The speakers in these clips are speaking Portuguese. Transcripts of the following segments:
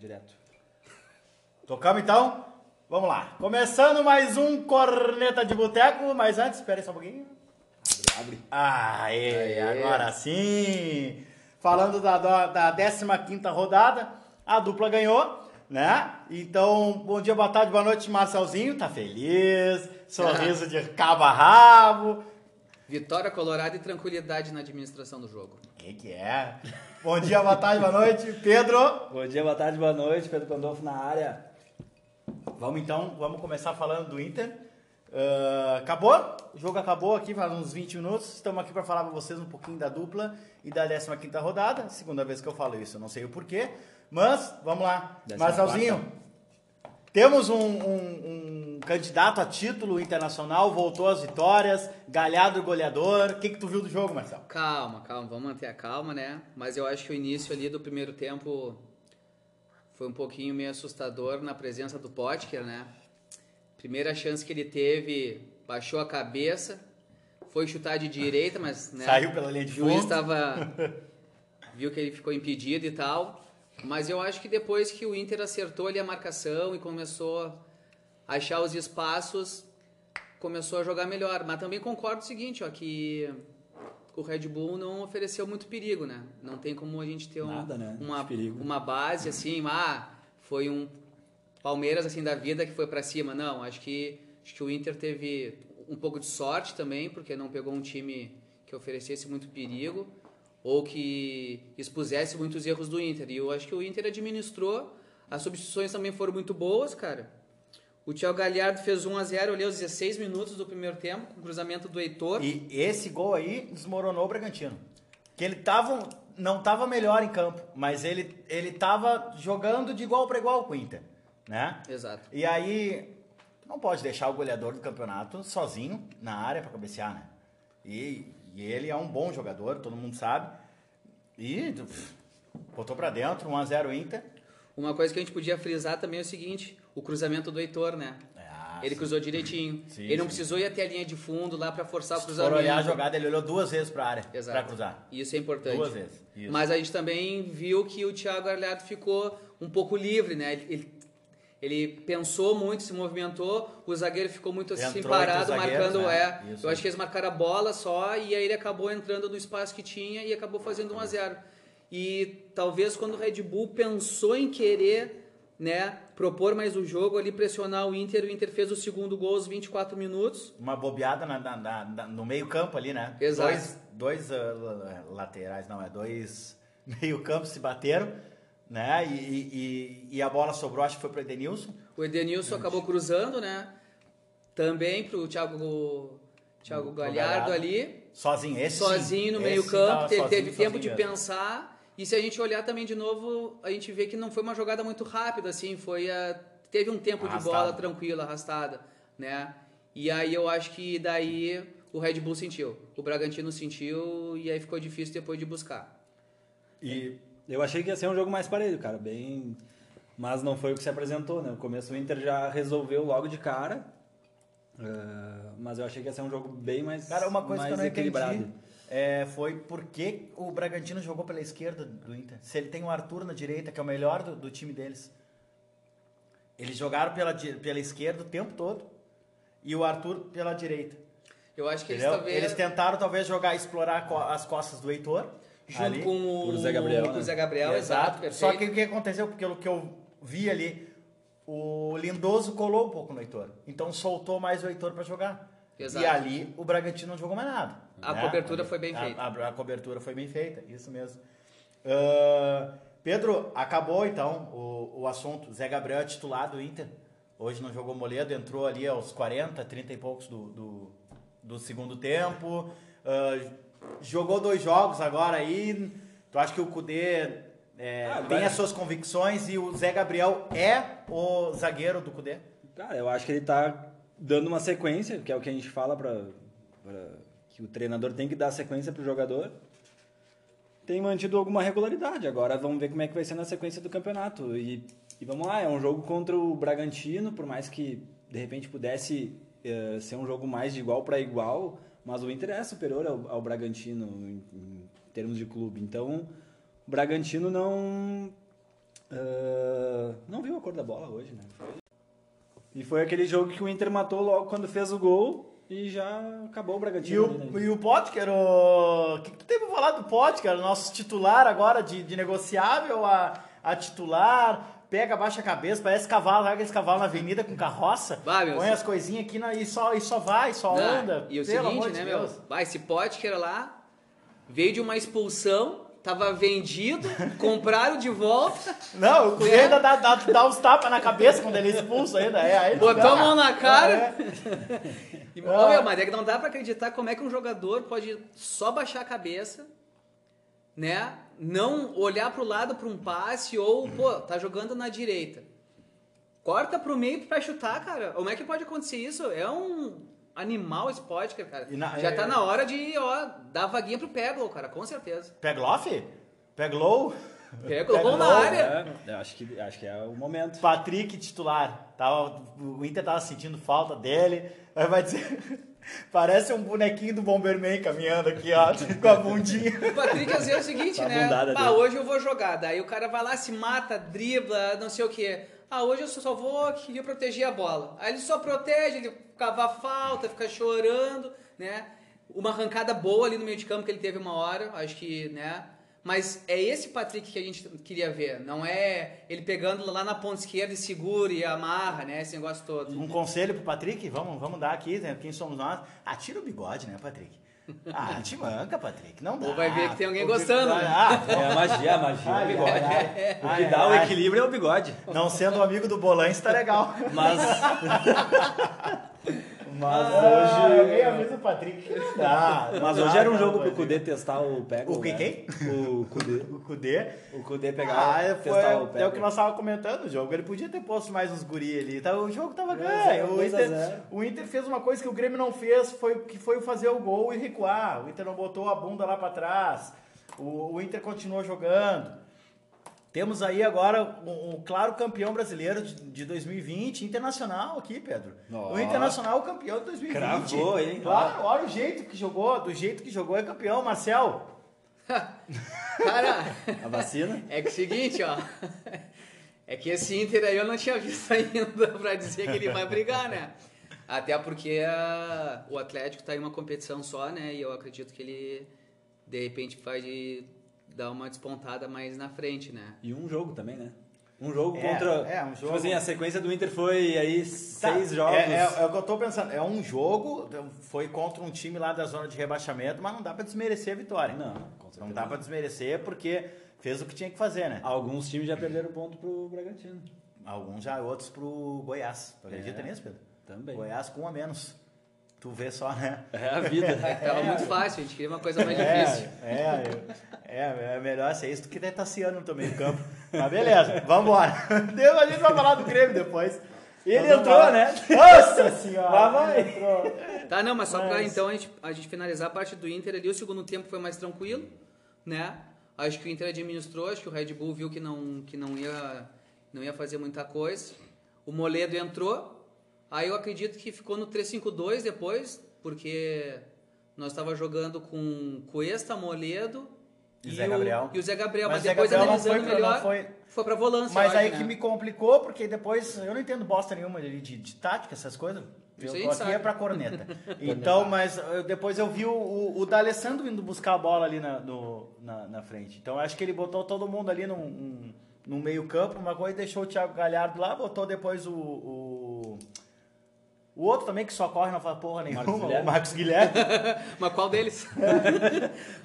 Direto. Tocamos então? Vamos lá. Começando mais um Corneta de Boteco, mas antes, espera só um pouquinho. Abre. Aê, agora sim! Falando da, da, da 15 rodada, a dupla ganhou, né? Então, bom dia, boa tarde, boa noite, Marcelzinho. Tá feliz, sorriso de cabo a rabo. Vitória colorada e tranquilidade na administração do jogo. Que, que é? Bom dia, boa tarde, boa noite, Pedro. Bom dia, boa tarde, boa noite. Pedro Pandolfo na área. Vamos então, vamos começar falando do Inter. Ah, acabou? O jogo acabou aqui faz uns 20 minutos. Estamos aqui para falar para vocês um pouquinho da dupla e da 15 rodada. Segunda vez que eu falo isso, eu não sei o porquê. Mas, vamos lá. Marcelzinho, temos um, um- um candidato a título internacional, voltou às vitórias, galhado goleador. O que, que tu viu do jogo, Marcelo? Calma, calma, vamos manter a calma, né? Mas eu acho que o início ali do primeiro tempo foi um pouquinho meio assustador na presença do Potker, né? Primeira chance que ele teve, baixou a cabeça, foi chutar de direita, mas né, Saiu pela linha de o juiz fundo. estava viu que ele ficou impedido e tal. Mas eu acho que depois que o Inter acertou ali a marcação e começou achar os espaços, começou a jogar melhor. Mas também concordo o seguinte, ó, que o Red Bull não ofereceu muito perigo, né? Não tem como a gente ter um- Nada, né, uma, uma base assim, ah, foi um Palmeiras assim da vida que foi pra cima. Não, acho que acho que o Inter teve um pouco de sorte também, porque não pegou um time que oferecesse muito perigo ou que expusesse muitos erros do Inter. E eu acho que o Inter administrou. As substituições também foram muito boas, cara. O Thiago Galhardo fez 1 a 0 ali aos 16 minutos do primeiro tempo, com o cruzamento do Heitor. E esse gol aí desmoronou o Bragantino. Que ele tava, não tava melhor em campo, mas ele, ele tava jogando de igual para igual com o Inter, né? Exato. E aí, não pode deixar o goleador do campeonato sozinho na área para cabecear, né? E, e ele é um bom jogador, todo mundo sabe. E pff, botou para dentro, 1x0 Inter. Uma coisa que a gente podia frisar também é o seguinte, o cruzamento do Heitor, né? Ah, ele sim. cruzou direitinho. Sim, ele não sim. precisou ir até a linha de fundo lá pra forçar o Se cruzamento. olhar a jogada, ele olhou duas vezes para área Exato. para cruzar. Isso é importante. Duas vezes, isso. Mas a gente também viu que o Thiago Galhardo ficou um pouco livre, né? Ele, ele, pensou muito, se movimentou, o zagueiro ficou muito assim Entrou parado, marcando. né? É, Isso. eu acho que eles marcaram a bola só e aí ele acabou entrando no espaço que tinha e acabou fazendo 1 a 0 E talvez quando o Red Bull pensou em querer né, propor mais o jogo ali, pressionar o Inter, o Inter fez o segundo gol aos 24 minutos. Uma bobeada na- na- na- no meio campo ali, né? Exato. Dois, dois la- laterais, não, é dois meio campos se bateram, né? E, e- e- a bola sobrou, acho que foi para Edenilson. O Edenilson acabou cruzando, né? Também pro Thiago, Thiago O Galhardo ali, Sozinho, esse sozinho no Esse meio sim campo, tava teve, teve tempo de pensar. E se a gente olhar também de novo, a gente vê que não foi uma jogada muito rápida, assim, foi a, teve um tempo de Arrastado. bola tranquila, arrastada, né? E aí eu acho que daí o Red Bull sentiu, o Bragantino sentiu e aí ficou difícil depois de buscar. E eu achei que ia ser um jogo mais parelho, cara, bem. Mas não foi o que se apresentou, né? No começo o Inter já resolveu logo de cara. Ah, mas eu achei que ia ser um jogo bem mais, Cara, uma coisa mais que eu não equilibrado. entendi é, foi por que o Bragantino jogou pela esquerda do Inter. Se ele tem o Arthur na direita, que é o melhor do, do time deles. Eles jogaram pela, pela esquerda o tempo todo e o Arthur pela direita. Eu acho que eles talvez Eles tentaram talvez jogar, explorar as costas do Heitor. junto ali. com o, Zé Gabriel, com o né? Zé Gabriel, exato, perfeito. Só que o que aconteceu, pelo que eu vi ali, o Lindoso colou um pouco no Heitor. Então soltou mais o Heitor para jogar. Exato. E ali o Bragantino não jogou mais nada. A né? cobertura foi bem A- feita. A, a cobertura foi bem feita, isso mesmo. Ah, Pedro, acabou então o, o assunto. Zé Gabriel é titular do Inter. Hoje não jogou Moledo, entrou ali aos 40, 30 e poucos do, do, do segundo tempo. Ah, jogou dois jogos agora aí. Tu acha que o Cudê é, Ah, tem as suas convicções e o Zé Gabriel é o zagueiro do Cudê? Cara, eu acho que ele tá dando uma sequência, que é o que a gente fala para que o treinador tem que dar sequência pro jogador. Tem mantido alguma regularidade. Agora vamos ver como é que vai ser na sequência do campeonato. E, e vamos lá, é um jogo contra o Bragantino, por mais que de repente pudesse eh, ser um jogo mais de igual para igual, mas o Inter é superior ao, ao Bragantino em, em termos de clube. Então, o Bragantino não ah, a cor da bola hoje, né? Foi- E foi aquele jogo que o Inter matou logo quando fez o gol e já acabou o E Bragantino. ali, o, né? e o Potker, o o que, que tu tem pra falar do Potker, o nosso titular agora de, de negociável a, a titular, pega, baixa a cabeça, parece cavalo, larga esse cavalo na avenida com carroça, Vai, meu, põe as coisinhas aqui na- e, só, e só vai, só Não, anda. E o seguinte, né, de meu? Vai, esse Potker lá veio de uma expulsão, tava vendido, compraram de volta, Não, o É. ainda dá, dá, dá uns tapas na cabeça quando ele é expulso ainda. É, aí não botou dá. a mão na cara. É. E, Ah. meu, mas é que não dá pra acreditar como é que um jogador pode só baixar a cabeça, né? Não olhar pro lado pra um passe ou, pô, tá jogando na direita. Corta pro meio pra chutar, cara. Como é que pode acontecer isso? É um animal esse cara. E na- Já é- tá na hora de, ó, dar vaguinha pro Peglow, cara, com certeza. Pegloff? Peglow? Peglow Peglow, na área. É, eu acho que, acho que é o momento. Patrick titular. Tava, o Inter tava sentindo falta dele. Aí vai dizer. Parece um bonequinho do Bomberman caminhando aqui, ó, com a bundinha. O Patrick às vezes é o seguinte, Tá né? bundada Ah, hoje eu vou jogar. Daí o cara vai lá, se mata, dribla, não sei o quê. Ah, hoje eu só vou aqui proteger a bola. Aí ele só protege, ele cava falta, fica chorando, né? Uma arrancada boa ali no meio de campo que ele teve uma hora, acho que, né? Mas é esse Patrick que a gente queria ver, não é ele pegando lá na ponta esquerda e segura e amarra, né? Esse negócio todo. Um conselho pro Patrick? Vamos, vamos dar aqui, né? Quem somos nós? Ah, tira o bigode, né, Patrick? Ah, te manca, Patrick. Não dá. Ou vai ver que tem alguém O gostando, bigode- né? Ah, É a magia, a magia. Ai, o bigode. ai, O ai, que dá o equilíbrio é o bigode. Não sendo amigo do Bolães, tá legal. Mas. Mas Ah, alguém hoje. avisa o Patrick. Ah, Mas hoje dá, era um jogo pro. Kudê testar o Pego. O que, né? quem? O Kudê. O Cudê. O Kudê pegar. Ah, testar o foi, Pego. é o que nós estávamos comentando o jogo. Ele podia ter posto mais uns guri ali. Tá, o jogo tava a ganho. O Inter, o Inter fez uma coisa que o Grêmio não fez, foi, que foi fazer o gol e recuar. O Inter não botou a bunda lá para trás. O, o Inter continuou jogando. Temos aí agora um, um claro campeão brasileiro de, de 2020, internacional aqui, Pedro. O Internacional campeão de 2020. Cravou, hein? Claro, olha o jeito que jogou, do jeito que jogou é campeão, Marcel. Cara, A vacina? É que é o seguinte, ó. É que esse Inter aí eu não tinha visto ainda pra dizer que ele vai brigar, né? Até porque a- o Atlético tá em uma competição só, né? E eu acredito que ele, de repente, vai dar uma despontada mais na frente, né? E um jogo também, né? Um jogo É, contra. é, um jogo. Tipo assim, a sequência do Inter foi aí Tá, seis jogos. É, é- é o que eu tô pensando. É um jogo, foi contra um time lá da zona de rebaixamento, mas não dá pra desmerecer a vitória. Não, com certeza. Não dá pra desmerecer porque fez o que tinha que fazer, né? Alguns times já perderam ponto pro Bragantino. Alguns já, outros pro Goiás. Tu acredita É. nisso, Pedro? Também. Goiás com um a menos. Tu vê só, né? É a vida. Tava muito fácil, a gente queria uma coisa mais É, difícil. é, é, é melhor ser isso do que ter Tassiano no meio campo. Mas beleza, vambora. Deus, a gente vai falar do Grêmio depois. Ele entrou, né? Nossa senhora! Lá vai. entrou. Tá, não, mas só pra Mas- então a gente, a gente finalizar a parte do Inter ali, o segundo tempo foi mais tranquilo, né? Acho que o Inter administrou, acho que o Red Bull viu que não, que não, ia, não ia fazer muita coisa. O Moledo entrou, aí eu acredito que ficou no 3-5-2 depois, porque nós tava jogando com Cuesta, Moledo E Zé o, Gabriel. e o Zé Gabriel, Mas mas, Zé depois Gabriel não analisando foi melhor, foi- foi pra volância, Mas aí acho, que né? me complicou, porque depois eu não entendo bosta nenhuma de, de, de tática, essas coisas. Isso Eu tô aqui é pra corneta. então, mas eu- depois eu vi o, o, o D'Alessandro indo buscar a bola ali na, no, na, na frente. Então acho que ele botou todo mundo ali num, um, num meio campo, uma coisa, e deixou o Thiago Galhardo lá, botou depois o... o o outro também que só corre e não faz porra nenhuma, Marcos Guilherme. o Marcos Guilherme. Mas qual deles?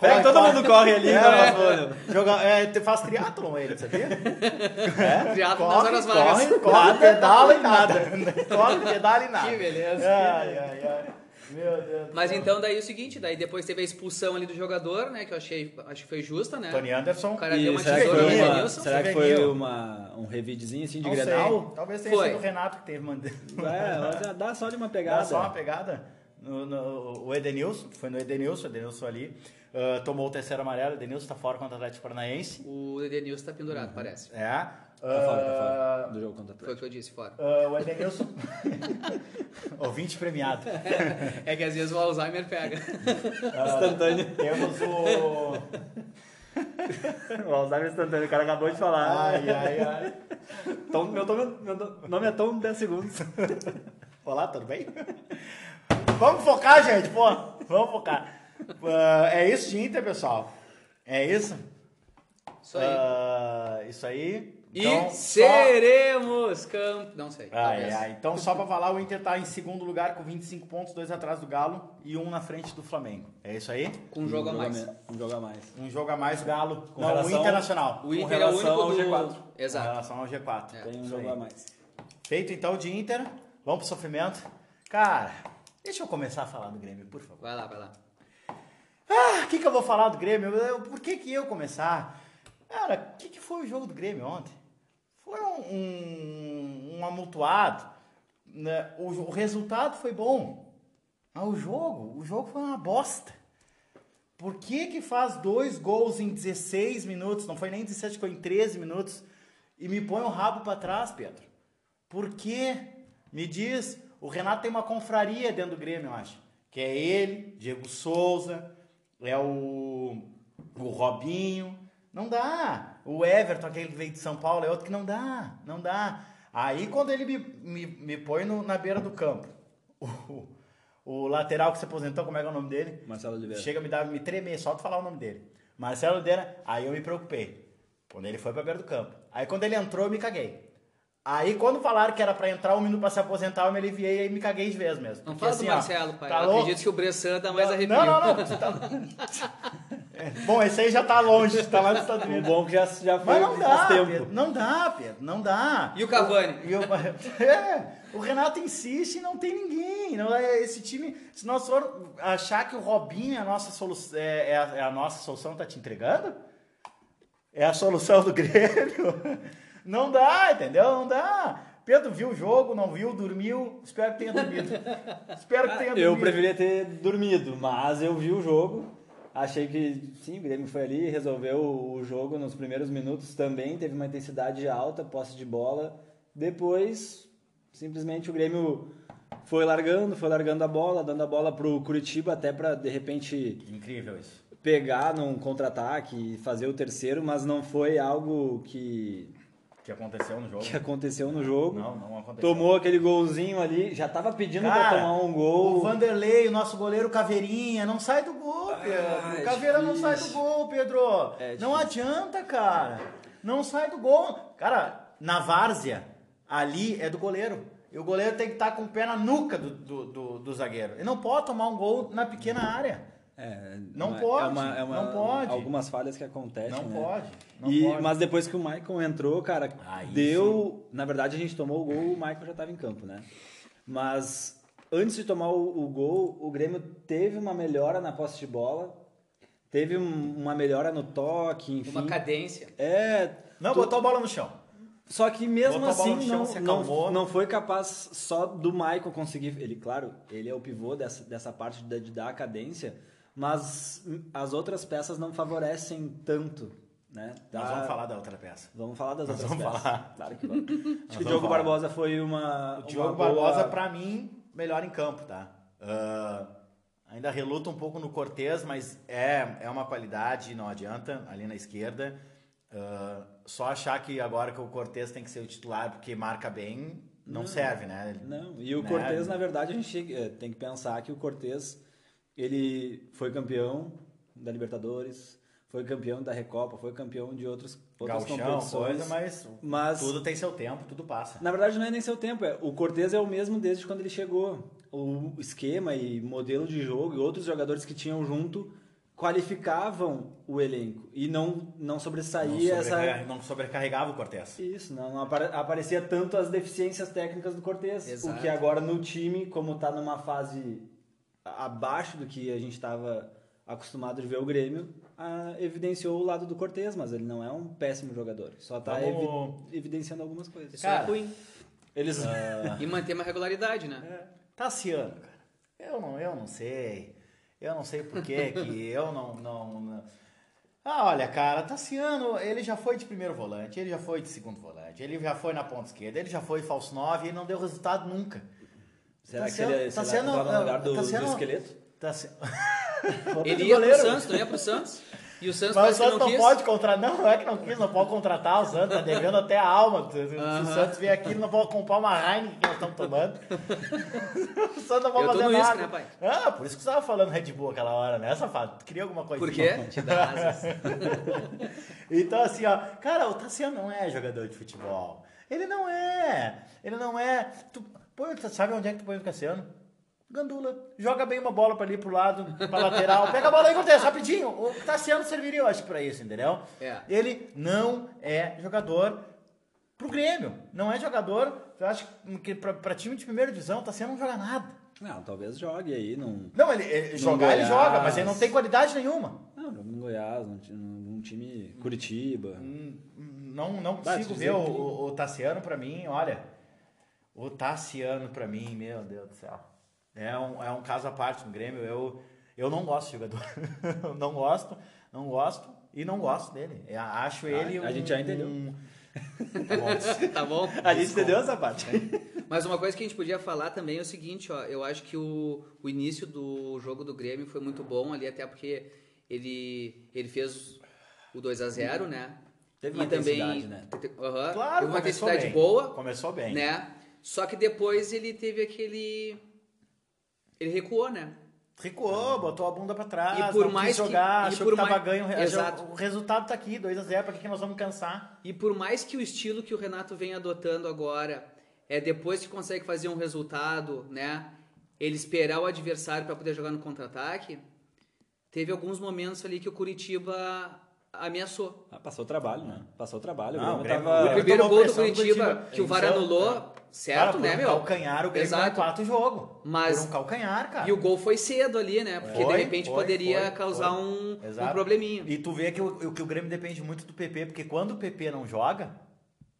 Pega, todo mundo corre ali. É, pra é. nós, Joga, é, faz triatlon ele, sabia? É? Triatlon nas horas vagas. corre, corre, pedala e nada. Corre, pedala e nada. Que beleza. Ai, ai, ai. Meu Deus. Mas então daí é o seguinte, daí depois teve a expulsão ali do jogador, né? Que eu achei, acho que foi justa, né? Tony Anderson. O cara E deu uma será que tesoura no foi, uma, Edenilson. será que foi uma, um revidezinho assim de não sei, Grenal? Talvez tenha Foi. sido o Renato que teve mandado. É, mas já dá só de uma Dá pegada. só uma pegada. No, no- o Edenilson, foi no Edenilson, o Edenilson ali. ah, tomou o terceiro amarelo, o Edenilson tá fora contra o Atlético Paranaense. O Edenilson tá pendurado, parece. É. Tá fora, tá Ah, fora do jogo contra o Foi o Atlético. que eu disse, fora. ah, o Edenilson. Ouvinte premiado. É que às vezes o Alzheimer pega. Ah, Instantâneo. Temos o. O Alzheimer instantâneo, o cara acabou de falar. Ai, ai, ai. Tom, meu, tom- meu nome é Tom 10 segundos. Olá, tudo bem? Vamos focar, gente, pô. Vamos focar. Ah, é isso de Inter, pessoal. É isso? Isso aí. Ah, isso aí. e Então, só- seremos campeões. Não sei. Talvez. ai. Então, só pra falar, o Inter tá em segundo lugar com 25 pontos, dois atrás do Galo e um na frente do Flamengo. É isso aí? Com um jogo a mais. Um jogo a mais. Um jogo a mais, Galo. Com Não, relação- o Internacional. O Inter é o relação único ao do... G4. Com Exato. relação ao G4. É. Tem um jogo a mais. Feito então de Inter, vamos pro sofrimento. Cara, deixa eu começar a falar do Grêmio, por favor. Vai lá, vai lá. Ah, o que, que eu vou falar do Grêmio? Por que, que eu começar? Cara, o que, que foi o jogo do Grêmio ontem? Foi um, um, um amultuado. né? O, o resultado foi bom. Mas o jogo, o jogo foi uma bosta. Por que que faz dois gols em 16 minutos? Não foi nem 17, foi em 13 minutos. E me põe o rabo pra trás, Pedro. Por quê? Me diz, o Renato tem uma confraria dentro do Grêmio, eu acho. Que é ele, Diego Souza, é o, o Robinho. Não dá. O Everton, aquele que veio de São Paulo, é outro que não dá. Não dá. Aí quando ele me, me, me põe no- na beira do campo, o, o lateral que se aposentou, como é que é o nome dele? Marcelo Oliveira. Chega me dar, me tremer só de falar o nome dele. Marcelo Oliveira, aí eu me preocupei. Quando ele foi pra beira do campo. Aí quando ele entrou, eu me caguei. Aí quando falaram que era pra entrar um minuto pra se aposentar, eu me aliviei e me caguei de vez mesmo. Não Porque fala assim, do ó, Marcelo, pai. Tá eu louco? acredito que o Bressan dá mais arrepio. Não, não, não. tá- É, Bom, esse aí já tá longe, tá lá nos Estados O Unidos. bom é que já, já foi Mas não dá, faz tempo. Pedro, não dá, Pedro, não dá. E o Cavani? E o, é, o Renato insiste e não tem ninguém. Não, é esse time, se nós for achar que o Robinho é a nossa solução, é, é a, é a nossa solução, tá te entregando? É a solução do Grêmio? Não dá, entendeu? Não dá. Pedro viu o jogo, não viu, dormiu. Espero que tenha dormido. Espero que tenha dormido. Eu preferia ter dormido, mas eu vi o jogo. Achei que sim, o Grêmio foi ali, resolveu o jogo nos primeiros minutos também, teve uma intensidade alta, posse de bola. Depois, simplesmente o Grêmio foi largando, foi largando a bola, dando a bola pro Curitiba até para de repente Incrível isso. pegar num contra-ataque e fazer o terceiro, mas não foi algo que, que aconteceu no jogo? que aconteceu no jogo. Não, não aconteceu. Tomou aquele golzinho ali, já tava pedindo pra Cara, tomar um gol. O Vanderlei, o nosso goleiro Caveirinha, não sai do gol, Pedro. é o Caveira não sai do difícil. gol, Pedro. É não adianta, cara. Não sai do gol. Cara, na várzea, ali é do goleiro. E o goleiro tem que estar com o pé na nuca do, do, do, do zagueiro. Ele não pode tomar um gol na pequena área. É, Não uma- pode, é uma- é uma- não pode. Algumas falhas que acontecem, Não né? pode. Não E- pode. Mas depois que o Michael entrou, cara, Aí deu... Na verdade, a gente tomou o gol, o Michael já estava em campo, né? Mas antes de tomar o, o gol, o Grêmio teve uma melhora na posse de bola, teve um- uma melhora no toque, enfim. Uma cadência. É... Não, tu- botou a bola no chão. Só que mesmo Botou a bola assim no chão, não, não, acalmou. não foi capaz só do Michael conseguir. Ele, claro, ele é o pivô dessa, dessa parte de, de dar a cadência, mas as outras peças não favorecem tanto. Né? Nós vamos falar da outra peça. Vamos falar das Nós outras vamos peças. falar. Claro que vamos. Acho que o Diogo falar. Barbosa foi uma. O Diogo uma boa- Barbosa, pra mim, melhor em campo, tá? Ah, ainda reluta um pouco no Cortez, mas é, é uma qualidade, não adianta, ali na esquerda. Ah, só achar que agora que o Cortez tem que ser o titular porque marca bem, não, serve, né? Não, e o Né? Cortez, na verdade, a gente eh, tem que pensar que o Cortez, ele foi campeão da Libertadores, foi campeão da Recopa, foi campeão de outros, outras Gauchão, competições. coisa, mas, mas tudo tem seu tempo, tudo passa. Na verdade, não é nem seu tempo. É, o Cortez é o mesmo desde quando ele chegou. O esquema e modelo de jogo e outros jogadores que tinham junto qualificavam o elenco. E não, não Não, sobressaía sobrecarrega- essa. não sobrecarregava o Cortez. Isso, não apare- aparecia tanto as deficiências técnicas do Cortez. Exato. O que agora no time, como tá numa fase abaixo do que a gente estava acostumado de ver o Grêmio, ah, evidenciou o lado do Cortez, mas ele não é um péssimo jogador. Só tá Vamos- evi- evidenciando algumas coisas. Isso Cara, é ruim. Eles. E manter uma regularidade, né? Tassiano, cara. Eu não, eu não sei. Eu não sei por que que eu não, não, não- Ah, olha, cara, Tassiano, ele já foi de primeiro volante, ele já foi de segundo volante, ele já foi na ponta esquerda, ele já foi falso 9 e ele não deu resultado nunca. Será Tassiano- que ele, será Tassiano- que ele tá no lugar do, Tassiano- do esqueleto? Tassi- Ele de ia goleiro. pro Santos, não ia pro Santos? E o Santos Mas o Santos não não pode contratar. Não, não é que não quis, não pode contratar o Santos, tá devendo até a alma. Se se o. Santos vier aqui, não pode comprar uma Heineken que nós estamos tomando. o Santos não pode fazer nada. né? Ah, por isso que você tava falando Red Bull aquela hora, né, safado? Tu queria alguma coisa Por quê? Te dá asas. Então, assim, ó, cara, o Tassiano não é jogador de futebol. Ele não é. Ele não é. Tu, põe, sabe onde é que tu põe o Cassiano? Gandula. Joga bem uma bola pra ali pro lado, pra lateral. Pega a bola aí, Cortez, rapidinho. O Tassiano serviria, eu acho, pra isso, entendeu? É. Ele não é jogador pro Grêmio. Não é jogador. Eu acho que pra, pra time de primeira divisão, o Tassiano não joga nada. Não, talvez jogue aí. Não, Não, ele, ele jogar, ele Goiás. joga, mas ele não tem qualidade nenhuma. não joga no Goiás, num, num time Curitiba. Não, não Vai, consigo ver o, o, o Tassiano pra mim, olha. O Tassiano pra mim, meu Deus do céu. É um, é um caso à parte no Grêmio. Eu, eu não gosto de jogador. Não gosto, não gosto e não gosto dele. Eu acho ele a gente já entendeu. um- Tá bom. Tá bom? A gente entendeu essa parte. Mas uma coisa que a gente podia falar também é o seguinte, ó. Eu acho que o, o início do jogo do Grêmio foi muito bom ali, até porque ele, ele fez o 2 a 0 né? Teve uma também, intensidade, né? te- te- aham, Claro, teve uma intensidade boa, Começou bem. né? Só que depois ele teve aquele... Ele recuou, né? Recuou, botou a bunda pra trás, E por não mais quis que- jogar, e achou por que tava mais- ganho. Exato. O resultado tá aqui, 2x0, pra que que nós vamos cansar? E por mais que o estilo que o Renato vem adotando agora é depois que consegue fazer um resultado, né? Ele esperar o adversário para poder jogar no contra-ataque, teve alguns momentos ali que o Curitiba ameaçou. Ah, passou o trabalho, né? Passou o trabalho. Não, o o Grêmio tava... o primeiro gol do Curitiba, que o VAR é- anulou, Cara, certo, por né, um meu? calcanhar, o Grêmio Exato. empata o jogo. Mas- Por um calcanhar, cara. E o gol foi cedo ali, né? Porque Foi, de repente foi, poderia foi, causar foi. um, um probleminha. E tu vê que o, que o Grêmio depende muito do PP, porque quando o PP não joga,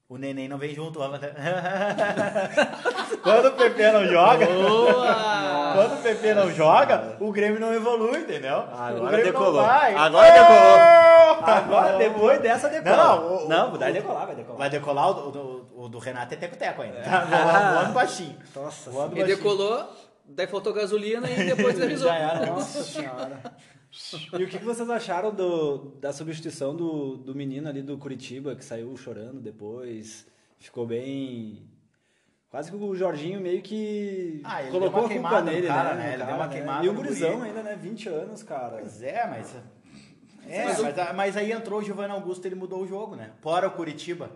o neném não vem junto. quando o PP não joga, Boa! Quando o PP não joga, o Grêmio não evolui, entendeu? Agora o Grêmio decolou. Não vai. Agora decolou. Agora, depois dessa, decola. Não, o- não, o- vai decolar, vai decolar. Vai decolar o do, o do- o do Renato é teco-teco ainda. Tá voando, voando baixinho. Nossa Voando E baixinho. decolou, daí faltou gasolina e depois avisou. Já era. Nossa senhora. E o que que vocês acharam do, da substituição do, do menino ali do Curitiba, que saiu chorando depois? Ficou bem. Quase que o Jorginho meio que Ah, ele colocou deu uma a culpa nele, cara, né? né? Ele cara, deu uma né? queimada E o gurizão guri. ainda, né? 20 anos, cara. Pois é, mas. É, Mas mas, o- mas aí entrou o Giovanni Augusto ele mudou o jogo, né? Fora o Curitiba.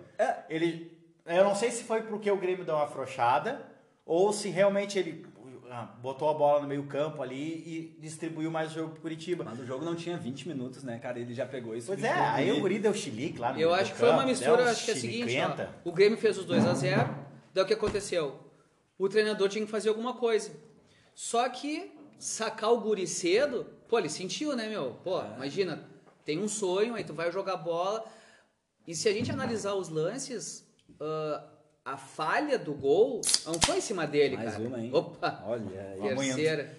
Ele. Eu não sei se foi porque o Grêmio deu uma afrouxada ou se realmente ele ah, botou a bola no meio-campo ali e distribuiu mais o jogo pro Curitiba. Mas o jogo não tinha 20 minutos, né, cara? Ele já pegou isso. Pois é, aí o Guri deu chilique lá no Eu meio acho que foi uma campo, mistura, um acho que é a seguinte, ó, o Grêmio fez os 2 a 0 daí o que aconteceu? O treinador tinha que fazer alguma coisa. Só que sacar o guri cedo, pô, ele sentiu, né, meu? Pô, imagina, tem um sonho, aí tu vai jogar bola. E se a gente analisar os lances, ah, a falha do gol não foi em cima dele, Mais cara. uma, hein? Opa, Olha terceira.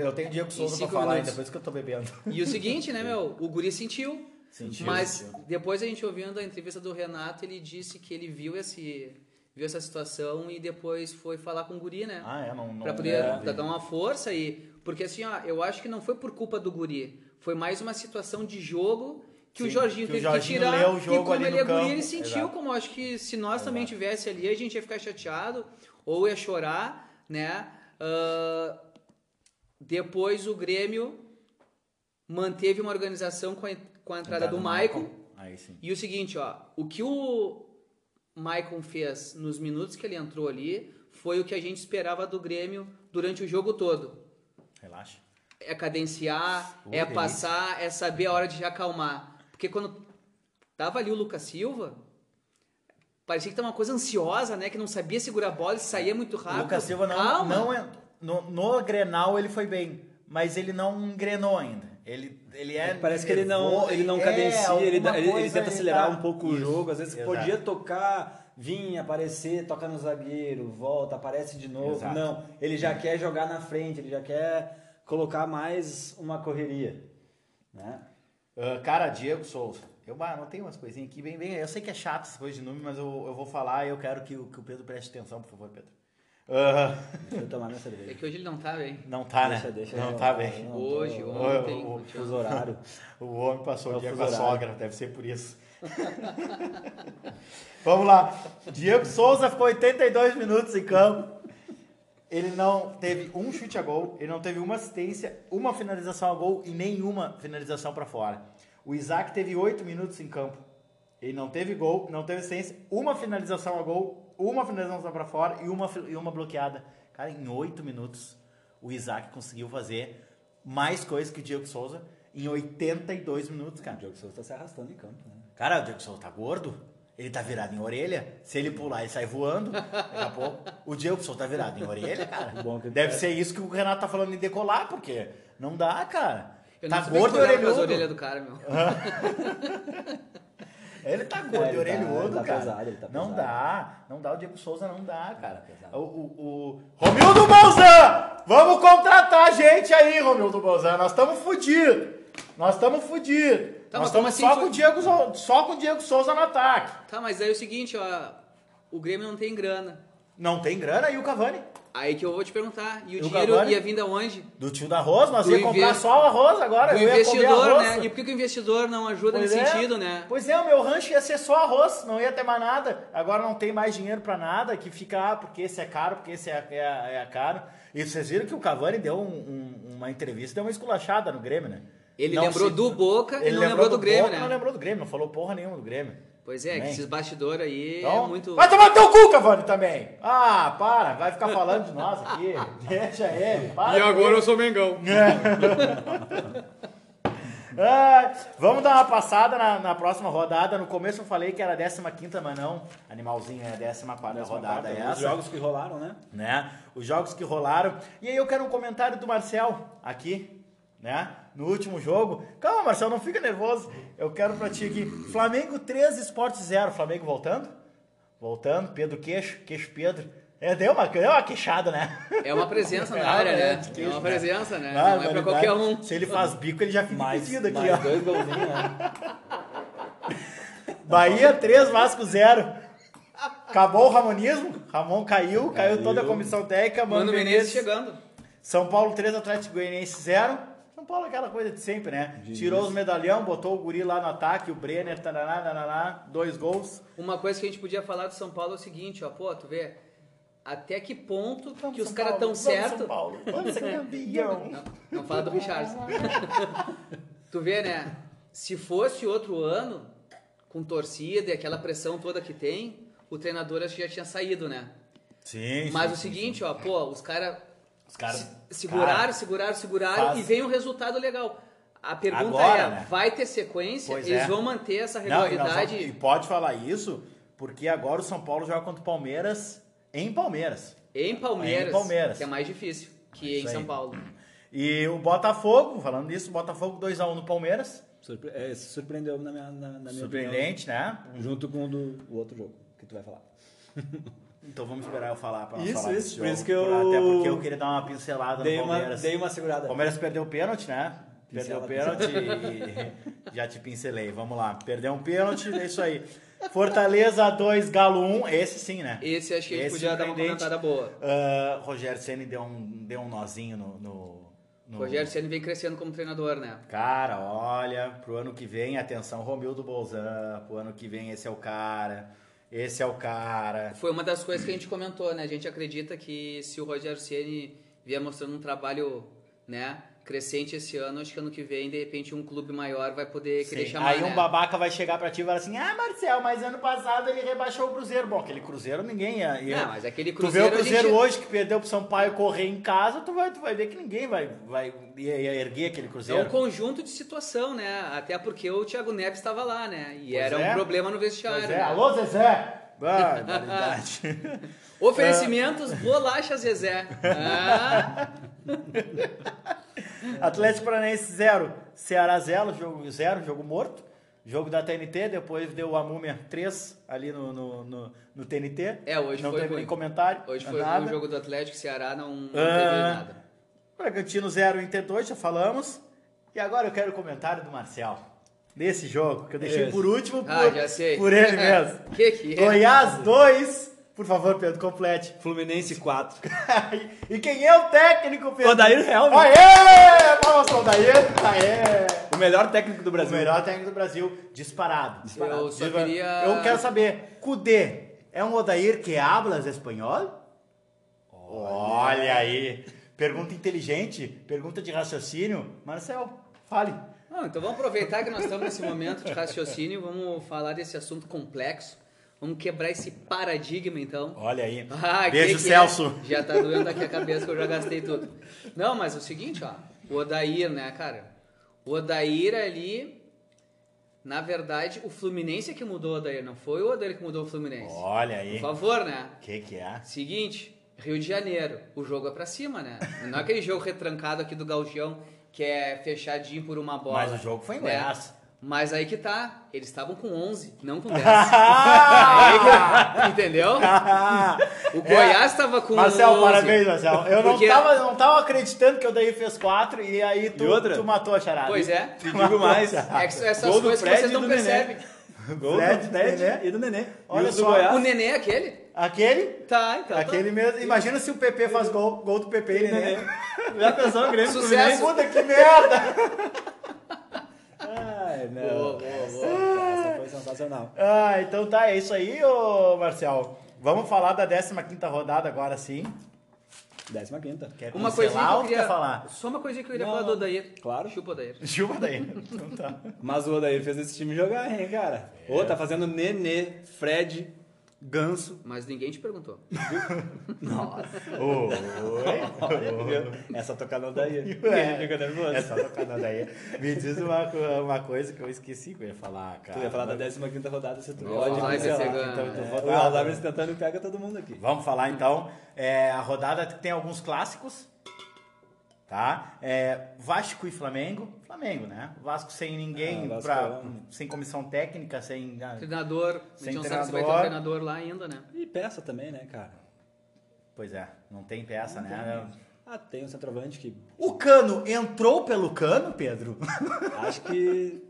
Eu tenho Diego Souza pra falar minutos. ainda, por isso que eu tô bebendo. E o seguinte, né, meu? O guri sentiu. Sentiu, mas sentiu. depois a gente ouvindo a entrevista do Renato, ele disse que ele viu esse viu essa situação e depois foi falar com o guri, né? Ah, é, não. não Pra poder é, dar uma força e porque assim, ó, eu acho que não foi por culpa do guri, foi mais uma situação de jogo que o Sim, Jorginho que o teve Jorginho que tirar o e jogo como ali ele é guri, ele sentiu Exato. como acho que se nós também tivesse ali, a gente ia ficar chateado ou ia chorar, né? Ah, depois o Grêmio manteve uma organização com a, com a entrada do Maicon. Aí. E o seguinte, ó, o que o Maicon fez nos minutos que ele entrou ali foi o que a gente esperava do Grêmio durante o jogo todo. Relaxa. É cadenciar, é delícia. passar, é saber a hora de acalmar. Porque quando tava ali o Lucas Silva, parecia que tava uma coisa ansiosa, né? Que não sabia segurar a bola e saía muito O rápido. Lucas Silva não, Calma. não é, no, no Grenal ele foi bem, mas ele não engrenou ainda. Ele, ele é Parece que ele não, ele não é, cadencia, alguma ele, ele tenta acelerar tá- um pouco o Isso, jogo. Às vezes exato. podia tocar, vir, aparecer, toca no zagueiro, volta, aparece de novo. Exato. Não, ele já quer jogar na frente, ele já quer colocar mais uma correria. Né? Ah, cara, Diego Souza. Eu anotei umas coisinhas aqui bem, bem. Eu sei que é chato essa coisa de número, mas eu, eu vou falar e eu quero que, o- que o Pedro preste atenção, por favor, Pedro. Deixa eu tomar minha É cerveja. que hoje ele não tá bem. não tá, Deixa, né? deixa não eu- tá bem. não, Hoje, tô- ontem. o- o. Fuso horário. O homem passou É o dia com a horário. sogra, deve ser por isso. Vamos lá. Diego Souza ficou 82 minutos em campo. Ele não teve um chute a gol, ele não teve uma assistência, uma finalização a gol e nenhuma finalização para fora. O Isaac teve 8 minutos em campo. Ele não teve gol, não teve assistência, uma finalização a gol, uma finalização para fora e uma, e uma bloqueada. Cara, em 8 minutos, o Isaac conseguiu fazer mais coisas que o Diego Souza em 82 minutos, O cara. Diogo Souza tá se arrastando em campo, né? Cara, o Diego Souza tá gordo. Ele tá virado em orelha. Se ele pular, ele sai voando. Daqui a pouco. O Diego Souza tá virado em orelha, cara. Deve ser isso que o Renato tá falando em decolar, porque não dá, cara. Eu tá gordo e orelhudo. orelhas do cara, meu. Ele tá gordo É, e tá- orelhudo, ele tá cara. pesado, ele tá não pesado. dá. Não dá. O Diego Souza não dá, cara. pesado. O, o, o... Romildo Bolzan! Vamos contratar a gente aí, Romildo Bolzan. Nós estamos fudidos. Nós estamos fudidos. Tá, Nós estamos assim só, fu- com o Diego, só com o Diego Souza no ataque. Tá, mas aí é o seguinte, ó. O Grêmio não tem grana. Não tem grana e o Cavani? Aí que eu vou te perguntar. E o E o dinheiro Cavani? ia vir da onde? Do tio da arroz, nós Do ia comprar investi- só o arroz agora. Do eu investidor, né? E por que, que o investidor não ajuda Pois nesse é. sentido, né? Pois é, o meu rancho ia ser só arroz, não ia ter mais nada. Agora não tem mais dinheiro pra nada, que fica, ah, porque esse é caro, porque esse é, é, é caro. E vocês viram que o Cavani deu um- um- uma entrevista, deu uma esculachada no Grêmio, né? Ele Não lembrou se- do Boca e Ele não lembrou do Grêmio, Boca, né? Não lembrou do Grêmio, não falou porra nenhuma do Grêmio. Pois é, que Também. esses bastidores aí Então, é muito. Vai tomar teu cu, Cavani, também! Ah, para, vai ficar falando de nós aqui. Deixa ele, para. com ele. sou Mengão. Ah, vamos dar uma passada na, na próxima rodada. No começo eu falei que era a 15, mas não. Animalzinho é a 14 rodada. É Os essa, jogos que rolaram, né? né? Os jogos que rolaram. E aí eu quero um comentário do Marcel aqui, né? No último jogo. Calma, Marcel, não fica nervoso. Eu quero pra ti aqui. Flamengo 3, Sport 0. Flamengo voltando? Voltando. Pedro Queixo, Queixo Pedro. É, deu uma, deu uma queixada, né? É uma presença na área, né? de É uma né? presença, né? Ah, Não é pra qualquer um. Se ele faz bico, ele já fica Mais, impedido aqui, mais ó. dois golzinhos, né? Bahia 3, Vasco 0. Acabou o Ramonismo. Ramon caiu, caiu, Caiu. toda a comissão técnica. Mano, Mano Menezes chegando. São Paulo 3, Atlético Goianiense 0. São Paulo é aquela coisa de sempre, né? De Tirou início. os medalhão, botou o guri lá no ataque, o Brenner, tananá, tananá, dois gols. Uma coisa que a gente podia falar do São Paulo é o seguinte, ó, pô, tu vê até que ponto Vamos, que os caras Paulo, tão vamos, certo. São Paulo, vamos ser campeão. Não, não fala do Richardson. tu vê, né? Se fosse outro ano, com torcida e aquela pressão toda que tem, o treinador acho que já tinha saído, né? Sim, Mas sim, o sim, seguinte, ó, pô, os caras Os caras. se- seguraram, cara, seguraram, seguraram faz- e vem um resultado legal. A pergunta Agora, é, né? vai ter sequência? Pois Eles é. vão manter essa Não, e, regularidade? vamos- e pode falar isso, porque agora o São Paulo joga contra o Palmeiras em Palmeiras. Em Palmeiras, Em Palmeiras. que é mais difícil que Isso em aí. São Paulo. E o Botafogo, falando nisso, o Botafogo 2x1 no Palmeiras. Surpre é, surpreendeu na minha, na, na minha Surpreendente, né? opinião. Junto com o do o outro jogo que tu vai falar. Então vamos esperar eu falar pra nós Isso, falar isso, por jogo, isso que eu- Até porque eu queria dar uma pincelada Dei no uma, Palmeiras. dei uma segurada. O Palmeiras perdeu o pênalti, né? Perdeu o pênalti e já te pincelei. Vamos lá. Perdeu um pênalti, é isso aí. Fortaleza 2, Galo 1. Esse sim, né? Esse acho que a gente podia dar uma comentada boa. Ah, Rogério Ceni deu um, deu um nozinho no... no, no- Rogério Ceni vem crescendo como treinador, né? Cara, olha, pro ano que vem, atenção, Romildo Bolzan, pro ano que vem esse é o cara, esse é o cara. Foi uma das coisas que a gente comentou, né? A gente acredita que se o Rogério Ceni vier mostrando um trabalho, né, crescente esse ano, acho que ano que vem, de repente, um clube maior vai poder querer Sim. chamar, Aí né? um babaca vai chegar pra ti e vai assim, ah, Marcel, mas ano passado ele rebaixou o Cruzeiro. Bom, aquele Cruzeiro ninguém ia... ia- Não, mas aquele Tu vê o Cruzeiro, Cruzeiro gente- hoje que perdeu pro Sampaio correr em casa, tu vai, tu vai ver que ninguém vai, vai ia, ia erguer aquele É um Cruzeiro. conjunto de situação, né? Até porque o Thiago Neves estava lá, né? E Pois era é. um problema no vestiário. É. né? Alô, Zezé! Ah. Oferecimentos, bolacha Zezé. Ah, Atlético Paranaense 0, Ceará 0, jogo 0, jogo morto. Jogo da TNT, depois deu a Múmia 3 ali no, no, no, no TNT. É, hoje Não foi teve ruim. nem comentário. hoje foi nada. o jogo do Atlético Ceará, não, não Ah. teve nada. Bragantino 0, Inter 2, já falamos. E agora eu quero o comentário do Marcel. Desse jogo, que eu deixei Esse. por último por, Ah, já sei. por ele mesmo. que que é? Goiás 2, Por favor, Pedro, complete. Fluminense 4. e quem é o técnico, Pedro? Odair Helm. Aê! Palmas pro Odair. Aê! O melhor técnico do O Brasil. melhor técnico do Brasil, disparado. Eu só queria- Eu quero saber, Cudê é um Odair que hablas espanhol? Olha aí. Pergunta inteligente, pergunta de raciocínio. Marcel, fale. Não, então vamos aproveitar que nós estamos nesse momento de raciocínio, vamos falar desse assunto complexo. Vamos quebrar esse paradigma, então. Olha aí. Ah, Beijo, que Celso. é? Já tá doendo aqui a cabeça que eu já gastei tudo. Não, mas é o seguinte, ó. O Odair, né, cara? O Odair ali, na verdade, o Fluminense é que mudou o Odair, não foi o Odair que mudou o Fluminense. Olha Por aí. favor, né? O que que é? Seguinte, Rio de Janeiro, o jogo é pra cima, né? Não é aquele jogo retrancado aqui do Gauchão, que é fechadinho por uma bola. Mas o jogo foi em né? Mas aí que tá, eles estavam com 11, não com 10. Aí que- entendeu? O Goiás estava com É. Marcel, 11. parabéns, Marcel. Eu não, Porque- tava, não tava acreditando que o Daí fez quatro e aí tu, E outra? tu matou a charada. Pois é. Te digo mais. É que essas Gol do coisas que vocês não do percebem. Gol Fred, do Fred Nenê. e do Nenê. Olha os só, do Goiás. O Nenê é aquele? Aquele? Tá, então. Aquele tá. mesmo. Imagina se o PP faz gol, gol do PP e Nenê. Já pensou o Grêmio Sucesso. Puta que merda! Ai, não. Boa, boa, boa. Essa foi sensacional. Ah, então tá, é isso aí, ô Marcel. Vamos falar da 15ª rodada agora sim. Décima quinta. Quer Uma coisinha que eu ou queria... quer falar? Só uma coisinha que eu queria Não, falar do. Odair. Claro. Chupa Odair. Chupa daí. Então tá. Mas o Odair fez esse time jogar, hein, cara? Ô, tá fazendo Nenê, Fred, Ganso. Mas ninguém te perguntou. Nossa. Oi. Essa tocada não daí. É. Ele fica nervoso. Essa tocada daí. Me diz uma, uma coisa que eu esqueci que eu ia falar, cara. Tu ia falar da 15 rodada, se tu pode. vai ser ganho. Então, então É, o Alzheimer tentando pega todo mundo aqui. Vamos falar então. É, a rodada tem alguns clássicos. Tá? É, Vasco e Flamengo. Flamengo, né? Vasco sem ninguém, Ah, Vasco pra- é sem comissão técnica, sem. Treinador, Sem não sabe se vai ter um treinador. treinador lá ainda, né? E peça também, né, cara? Pois é, não tem peça, né? Ah, tem um centroavante que O Cano entrou pelo Cano, Pedro? acho que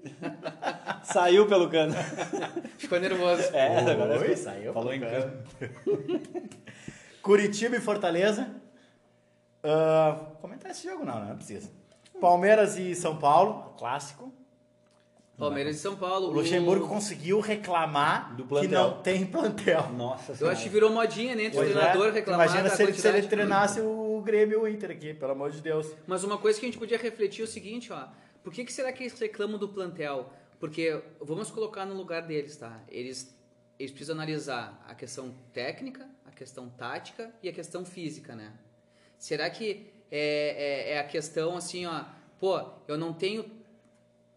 saiu pelo cano. Ficou nervoso. É, agora Oi, ficou- saiu Falou em cano. cano. Curitiba e Fortaleza. Ah, comentar esse jogo não, né? Não precisa. Palmeiras e São Paulo, clássico. Palmeiras e São Paulo. O Luxemburgo conseguiu reclamar Do que plantel. não tem plantel. Nossa Eu acho que virou modinha, né? Entre o Pois treinador é. reclamar Imagina se ele, se ele treinasse o Grêmio e o Inter aqui, pelo amor de Deus. Mas uma coisa que a gente podia refletir é o seguinte, ó. Por que, que será que eles reclamam do plantel? Porque vamos colocar no lugar deles, tá? Eles, eles precisam analisar a questão técnica, a questão tática e a questão física, né? Será que é, é, é a questão assim, ó, pô, eu não tenho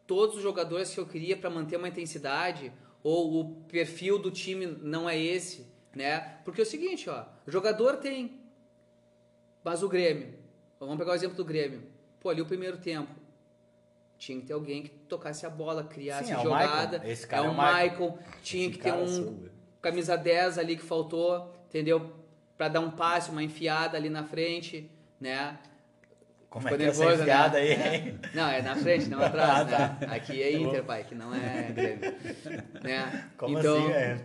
todos os jogadores que eu queria para manter uma intensidade ou o perfil do time não é esse, né? Porque é o seguinte, ó, jogador tem, mas o Grêmio, vamos pegar o exemplo do Grêmio, pô, ali o primeiro tempo tinha que ter alguém que tocasse a bola, criasse Sim, é jogada, Michael. Esse cara é é o Michael. Michael, tinha Esse que ter um soube. camisa 10 ali que faltou, entendeu? Para dar um passe, uma enfiada ali na frente, né? Como Ficou é que é essa nervoso, né? enfiada aí, hein? Não, é na frente, não atrás, Ah, tá. né? Aqui é Inter, pai, que não é Grêmio. Né? Como então, assim, é?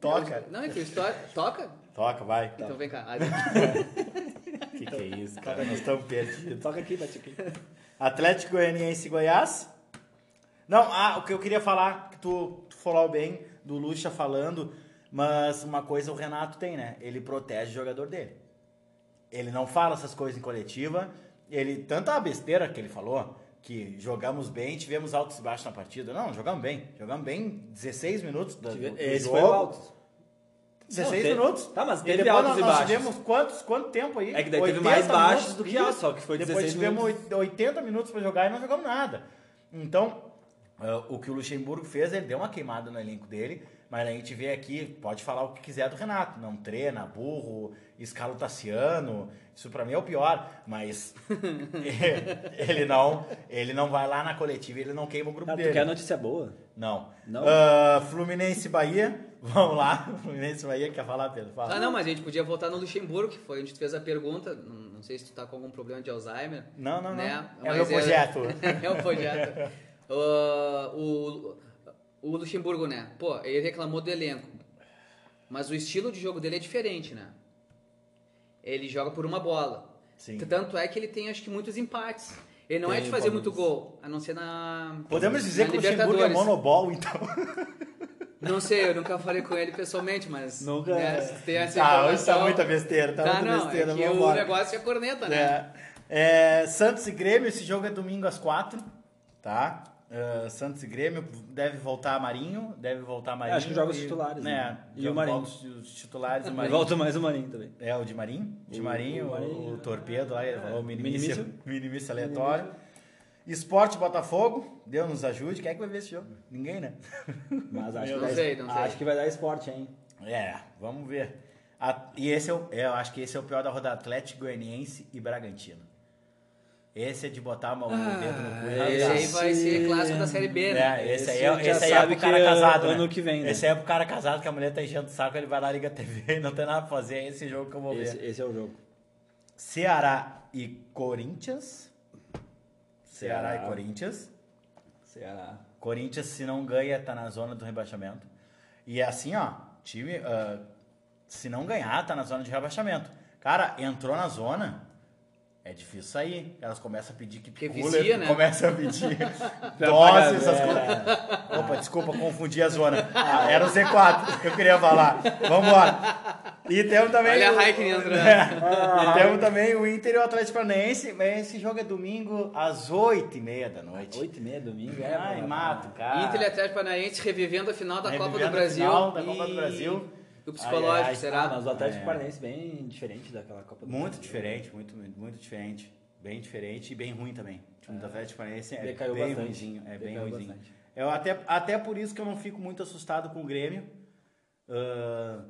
Toca. Não, é que história... Toca? Toca, vai. Então vem cá. O que, que é isso, cara? Nós estamos perdidos. Toca aqui, bate aqui. Atlético Goianiense e Goiás. Não, ah, o que eu queria falar, que tu, tu falou bem do Lucha falando, mas uma coisa o Renato tem, né? Ele protege o jogador dele. Ele não fala essas coisas em coletiva. Ele, tanta besteira que ele falou, que jogamos bem, tivemos altos e baixos na partida. Não, jogamos bem. Jogamos bem 16 minutos do, do Esse jogo. foi o alto. 16 Não, minutos. Tá, mas E teve depois altos nós, e nós baixos. tivemos quantos, quanto tempo aí? É que daí teve 80 mais baixos do que altos, só que foi Depois 16 tivemos minutos. 80 minutos pra jogar e não jogamos nada. Então, ah, o que o Luxemburgo fez, ele deu uma queimada no elenco dele, mas a gente vê aqui, pode falar o que quiser do Renato, não treina, burro, escala o Tassiano, isso pra mim é o pior, mas ele não, ele não vai lá na coletiva, e ele não queima o grupo Cara, tu dele. quer notícia boa? Não. Não? Ah, Fluminense Bahia, vamos lá, Fluminense Bahia, quer falar, Pedro? Fala. Ah, não, mas a gente podia voltar no Luxemburgo, que foi onde tu fez a pergunta. Não, não sei se tu tá com algum problema de Alzheimer. Não, não, não. né? É o meu projeto. é o projeto. Ah, o, o Luxemburgo, né? Pô, ele reclamou do elenco. Mas o estilo de jogo dele é diferente, né? Ele joga por uma bola. Sim. Tanto é que ele tem, acho que, muitos empates. Ele não é Tem, de fazer muito gol, a não ser na. Podemos dizer na que o Luxemburgo é monobol, então. Não sei, eu nunca falei com ele pessoalmente, mas. Nunca- né, se tem essa Ah, hoje tá informação- muita besteira, tá, Tá, muita não, besteira. é que o negócio é corneta, né? É, é, Santos e Grêmio, esse jogo é domingo às quatro, tá? É, Santos e Grêmio, deve voltar Marinho, deve voltar Marinho. acho que joga os titulares, né? né? E o Marinho. Os, os titulares, o E Marinho. volta mais o Marinho também. É, o de Marinho, de O- Marinho, o Marinho. o Torpedo lá, falou, o Minimício. minimício, minimício aleatório. Esporte Botafogo, Deus nos ajude. Quem é que vai ver esse jogo? Ninguém, né? Mas acho, Eu que não vai, sei, não sei. acho que vai dar esporte, hein? É, vamos ver. A- e esse é o, é, eu acho que esse é o pior da rodada Atlético Goianiense e Bragantino. Esse é de botar uma- o dedo no cu e Esse rasgar. aí vai ser clássico da Série B, né? É, esse, aí Esse é, a gente já esse aí é sabe pro cara casado, ano né? que vem, né? Esse aí é pro cara casado que a mulher tá enchendo o saco, ele vai lá, liga a TV e não tem nada pra fazer. É esse jogo que eu vou Esse, ver. esse é o jogo. Ceará e Corinthians. Ceará, Ceará. e Corinthians. Ceará. Corinthians, se não ganha, tá na zona do rebaixamento. E é assim, ó, time, ah, se não ganhar, tá na zona de rebaixamento. Cara, entrou na zona, é difícil sair. Elas começam a pedir que Porque cooler, vicia, né? começam a pedir pagar, dose, essas é. coisas. Opa, desculpa, confundi a zona. Ah, era o Z4 que eu queria falar. Vambora. E temos também... Olha a o- Raikkonen entrando. É. E temos também o Inter e o Atlético Paranaense. mas Esse jogo é domingo às 8h30 da noite. 8 e meia, domingo. É, Ai, pô, mato, cara. Inter e Atlético Paranaense revivendo a final da Copa Revivendo do a Brasil. final da e- Copa do Brasil. O psicológico, Ai, ai, será? Ah, mas o Atlético É. Paranaense bem diferente daquela Copa do Muito Brasil. diferente, muito, muito, muito diferente. Bem diferente e bem ruim também. O time do Atlético Paranaense é Decaiu bem bastante. ruimzinho. É bem ruimzinho. Eu até, até por isso que eu não fico muito assustado com o Grêmio. ah,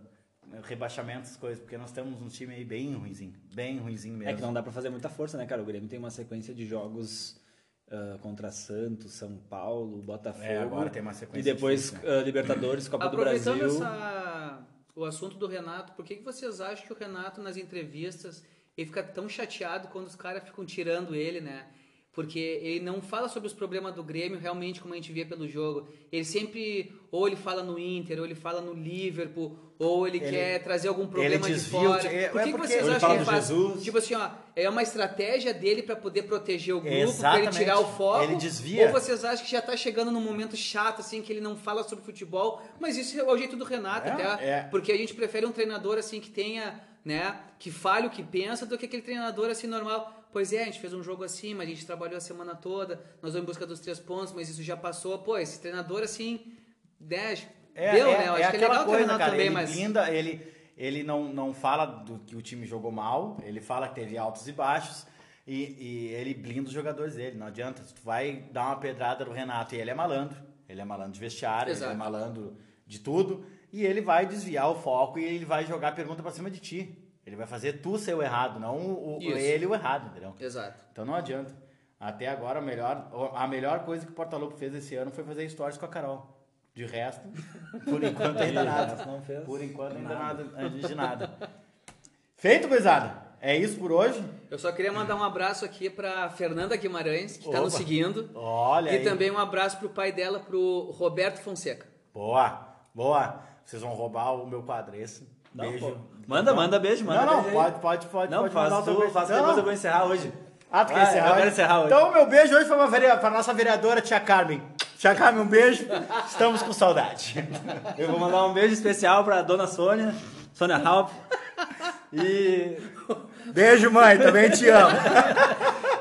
rebaixamento, essas coisas, porque nós temos um time aí bem ruimzinho. Bem ruimzinho mesmo. É que não dá pra fazer muita força, né, cara? O Grêmio tem uma sequência de jogos ah, contra Santos, São Paulo, Botafogo. É, agora tem uma sequência E depois difícil, né? ah, Libertadores, Copa do Aproveitando Brasil. essa, o assunto do Renato, por que, que vocês acham que o Renato, nas entrevistas, ele fica tão chateado quando os caras ficam tirando ele, né? Porque ele não fala sobre os problemas do Grêmio realmente como a gente vê pelo jogo. Ele sempre, ou ele fala no Inter, ou ele fala no Liverpool, ou ele, Ele- quer trazer algum problema de fora. é- Por é que, que porque- vocês acham que ele faz? Jesus. Tipo assim, ó, é uma estratégia dele para poder proteger o grupo, para ele tirar o foco. Ele desvia. Ou vocês acham que já tá chegando num momento chato, assim, que ele não fala sobre futebol? Mas isso é o jeito do Renato, É, até. é. Porque a gente prefere um treinador, assim, que tenha, né, que fale o que pensa, do que aquele treinador, assim, normal. Pois é, a gente fez um jogo assim, mas a gente trabalhou a semana toda, nós vamos em busca dos três pontos, mas isso já passou. Pô, esse treinador, assim, né, É, deu, é, né? Eu é acho que é aquela legal coisa, Renato cara, também, ele mas... blinda, ele, ele não, não fala do que o time jogou mal, ele fala que teve altos e baixos, e, e ele blinda os jogadores dele, não adianta, tu vai dar uma pedrada no Renato, e ele é malandro, ele é malandro de vestiário, Exato. ele é malandro de tudo, e ele vai desviar o foco e ele vai jogar a pergunta pra cima de ti. Ele vai fazer tu ser o errado, não o, o- Isso. ele o errado, entendeu? Exato. Então não adianta. Até agora, a melhor, a melhor coisa que o Portaluppi fez esse ano foi fazer stories com a Carol. De resto, por enquanto ainda nada. não fez Por enquanto ainda nada. nada, antes de nada. Feito, gurizada? É isso por hoje? Eu só queria mandar um abraço aqui pra Fernanda Guimarães, que tá nos seguindo. Olha E aí. também um abraço pro pai dela, pro Roberto Fonseca. Boa, boa. Vocês vão roubar o meu quadro, esse. Não, Beijo. pô. Manda, manda beijo, manda Não, não, beijo pode, pode, pode. Não, pode faz tu, faz Não, depois eu vou encerrar hoje. Ah, tu quer encerrar? eu quero hoje? encerrar hoje. Então, meu beijo hoje foi para a nossa vereadora, tia Carmen. Tia Carmen, um beijo. Estamos com saudade. Eu vou mandar um beijo especial pra dona Sônia, Sônia Halp. E Beijo, mãe. Também te amo.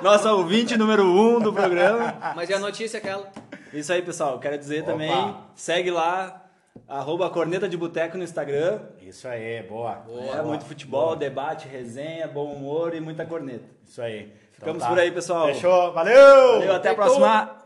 nossa ouvinte número um do programa. Mas é a notícia aquela. Isso aí, pessoal. Quero dizer Opa. também, segue lá, arroba Corneta de Boteco no Instagram. Isso aí, boa. é muito futebol, debate, resenha, bom humor e muita corneta. Isso aí. Ficamos por aí, pessoal. Fechou. Valeu! Valeu, até a próxima.